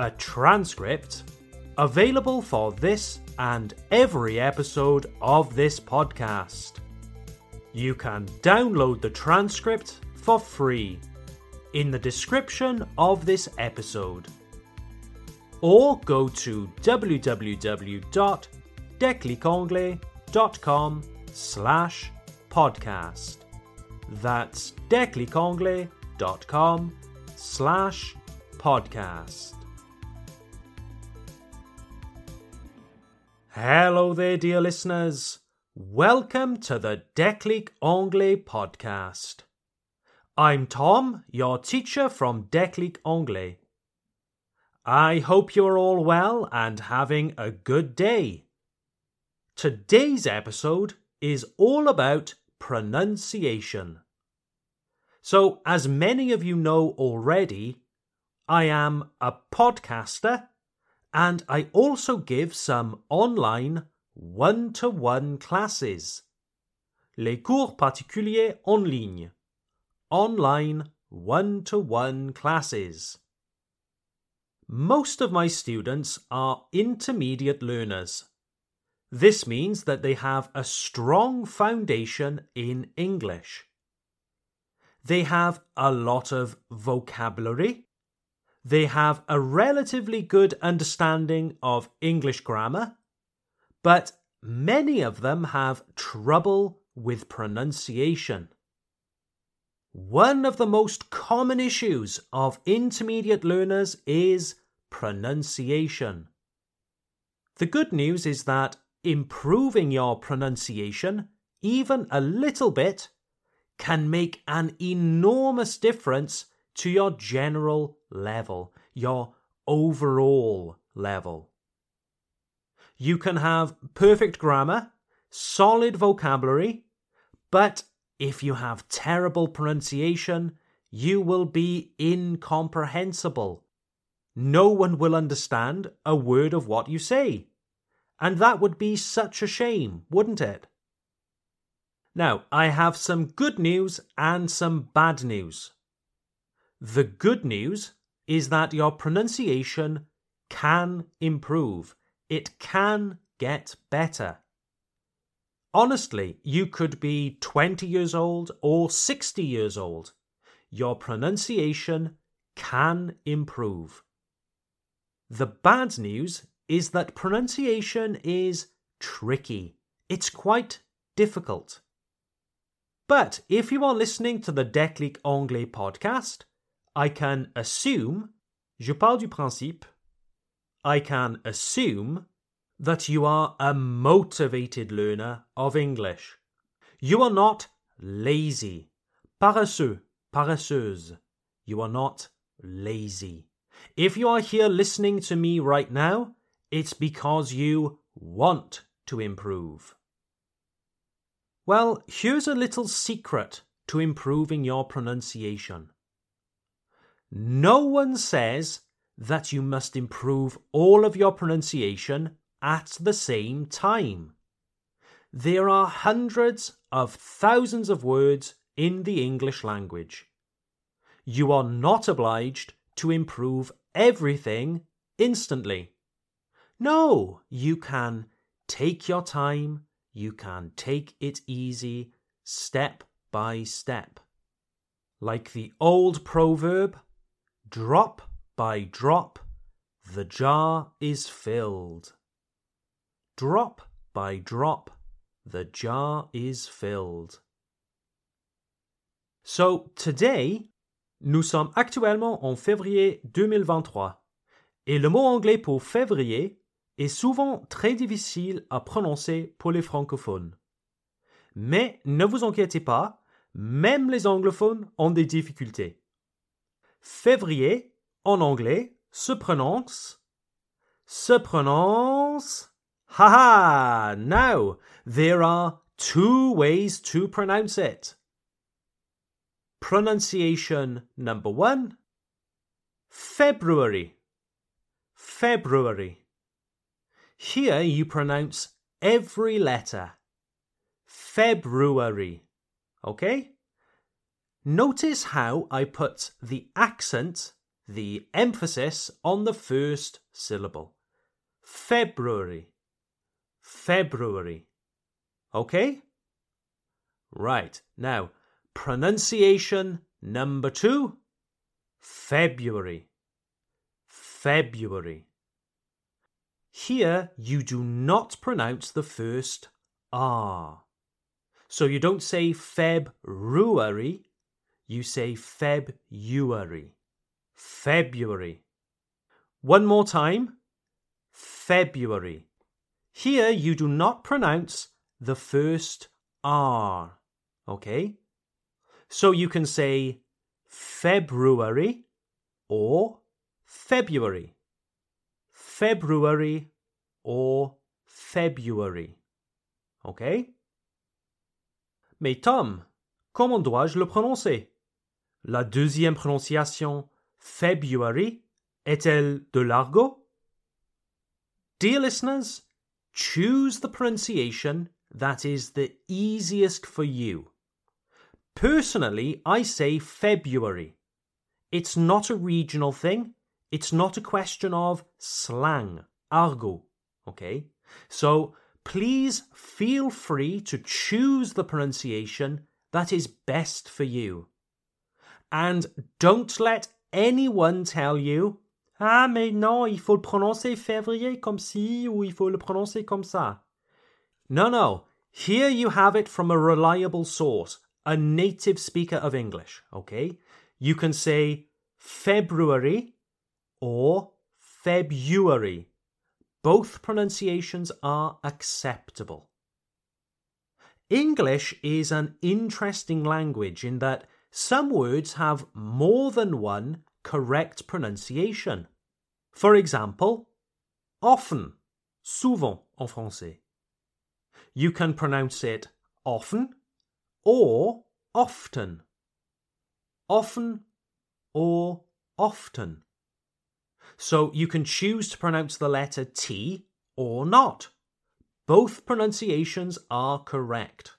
a transcript, available for this and every episode of this podcast. You can download the transcript for free in the description of this episode. Or go to www.declicanglais.com slash podcast. That's declicanglais.com slash podcast. Hello there, dear listeners. Welcome to the Declic Anglais podcast. I'm Tom, your teacher from Declic Anglais. I hope you're all well and having a good day. Today's episode is all about pronunciation. So, as many of you know already, I am a podcaster and I also give some online one to one classes. Les cours particuliers en ligne. Online one to one classes. Most of my students are intermediate learners. This means that they have a strong foundation in English. They have a lot of vocabulary. They have a relatively good understanding of English grammar, but many of them have trouble with pronunciation. One of the most common issues of intermediate learners is pronunciation. The good news is that improving your pronunciation, even a little bit, can make an enormous difference to your general level, your overall level. You can have perfect grammar, solid vocabulary, but if you have terrible pronunciation, you will be incomprehensible. No one will understand a word of what you say. And that would be such a shame, wouldn't it? Now, I have some good news and some bad news. The good news is that your pronunciation can improve. It can get better. Honestly, you could be 20 years old or 60 years old. Your pronunciation can improve. The bad news is that pronunciation is tricky. It's quite difficult. But if you are listening to the Declic Anglais podcast, I can assume, je parle du principe, I can assume that you are a motivated learner of English. You are not lazy, paresseux, paresseuse. You are not lazy. If you are here listening to me right now, it's because you want to improve. Well, here's a little secret to improving your pronunciation. No one says that you must improve all of your pronunciation at the same time. There are hundreds of thousands of words in the English language. You are not obliged to improve everything instantly. No, you can take your time, you can take it easy, step by step. Like the old proverb, drop by drop, the jar is filled. Drop by drop, the jar is filled. So today, nous sommes actuellement en février 2023 et le mot anglais pour février est souvent très difficile à prononcer pour les francophones. Mais ne vous inquiétez pas, même les anglophones ont des difficultés. Février, en anglais, se prononce, se prononce. Ha ha! Now, there are two ways to pronounce it. Pronunciation number one February. February. Here you pronounce every letter. February. Okay? Notice how I put the accent, the emphasis on the first syllable. February. February. Okay? Right. Now, pronunciation number two February. February. Here you do not pronounce the first R. So you don't say February, you say February. February. One more time. February. Here you do not pronounce the first R. Okay? So you can say February or February. February or February. OK? Mais Tom, comment dois-je le prononcer? La deuxième prononciation, February, est-elle de l'argot? Dear listeners, choose the pronunciation that is the easiest for you. Personally, I say February. It's not a regional thing. It's not a question of slang, argot. Okay? So please feel free to choose the pronunciation that is best for you. And don't let anyone tell you Ah, mais non, il faut le prononcer février comme ci ou il faut le prononcer comme ça. No, no. Here you have it from a reliable source, a native speaker of English, okay? You can say February or February. Both pronunciations are acceptable. English is an interesting language in that some words have more than one correct pronunciation. For example, often, souvent en français. You can pronounce it often or often. Often or often. So you can choose to pronounce the letter T or not. Both pronunciations are correct.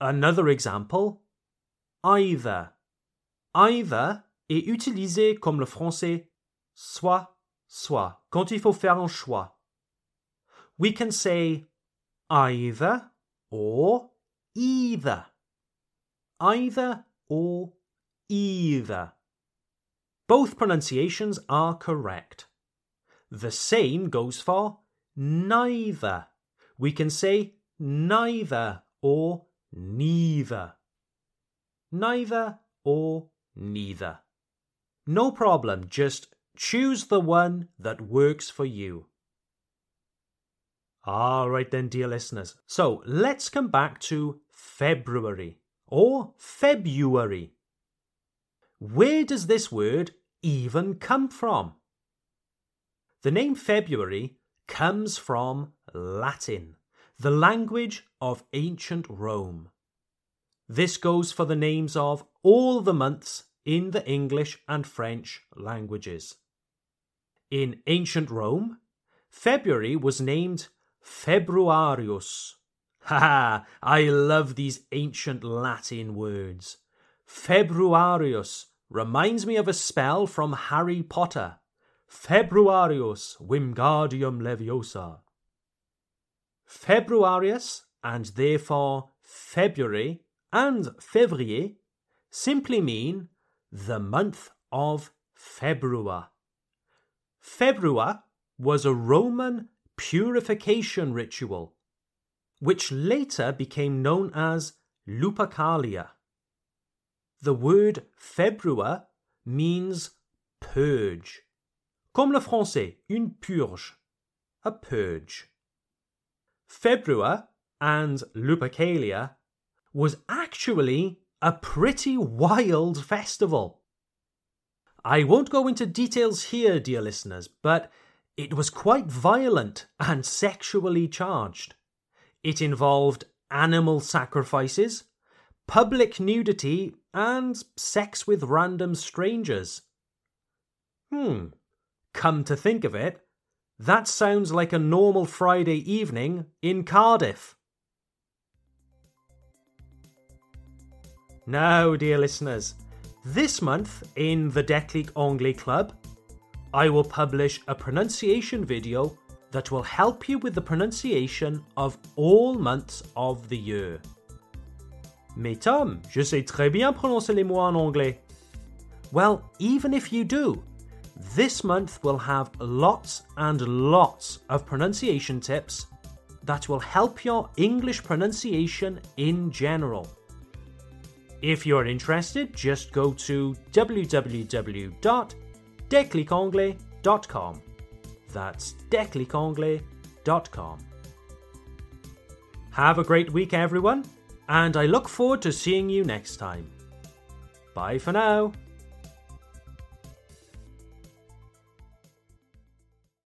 Another example, either. Either est utilisé comme le français soit, soit, quand il faut faire un choix. We can say either or either. Either or either. Both pronunciations are correct. The same goes for neither. We can say neither or neither. Neither or neither. No problem, just choose the one that works for you. All right, then, dear listeners. So let's come back to February or February. Where does this word even come from? The name February comes from Latin, the language of ancient Rome. This goes for the names of all the months in the English and French languages. In ancient Rome, February was named Februarius. Ha ha! I love these ancient Latin words. Februarius reminds me of a spell from Harry Potter. Februarius Wingardium Leviosa. Februarius, and therefore February and Février, simply mean the month of February. February was a Roman purification ritual, which later became known as Lupercalia. The word February means purge, comme le français, une purge, a purge. February and Lupercalia was actually a pretty wild festival. I won't go into details here, dear listeners, but it was quite violent and sexually charged. It involved animal sacrifices, public nudity, and sex with random strangers. Hmm, come to think of it, that sounds like a normal Friday evening in Cardiff. Now, dear listeners, this month in the Declic Anglais Club, I will publish a pronunciation video that will help you with the pronunciation of all months of the year. Mais Tom, je sais très bien prononcer les mots en anglais. Well, even if you do, this month will have lots and lots of pronunciation tips that will help your English pronunciation in general. If you're interested, just go to www.declicanglais.com. That's declicanglais.com. Have a great week, everyone, and I look forward to seeing you next time. Bye for now.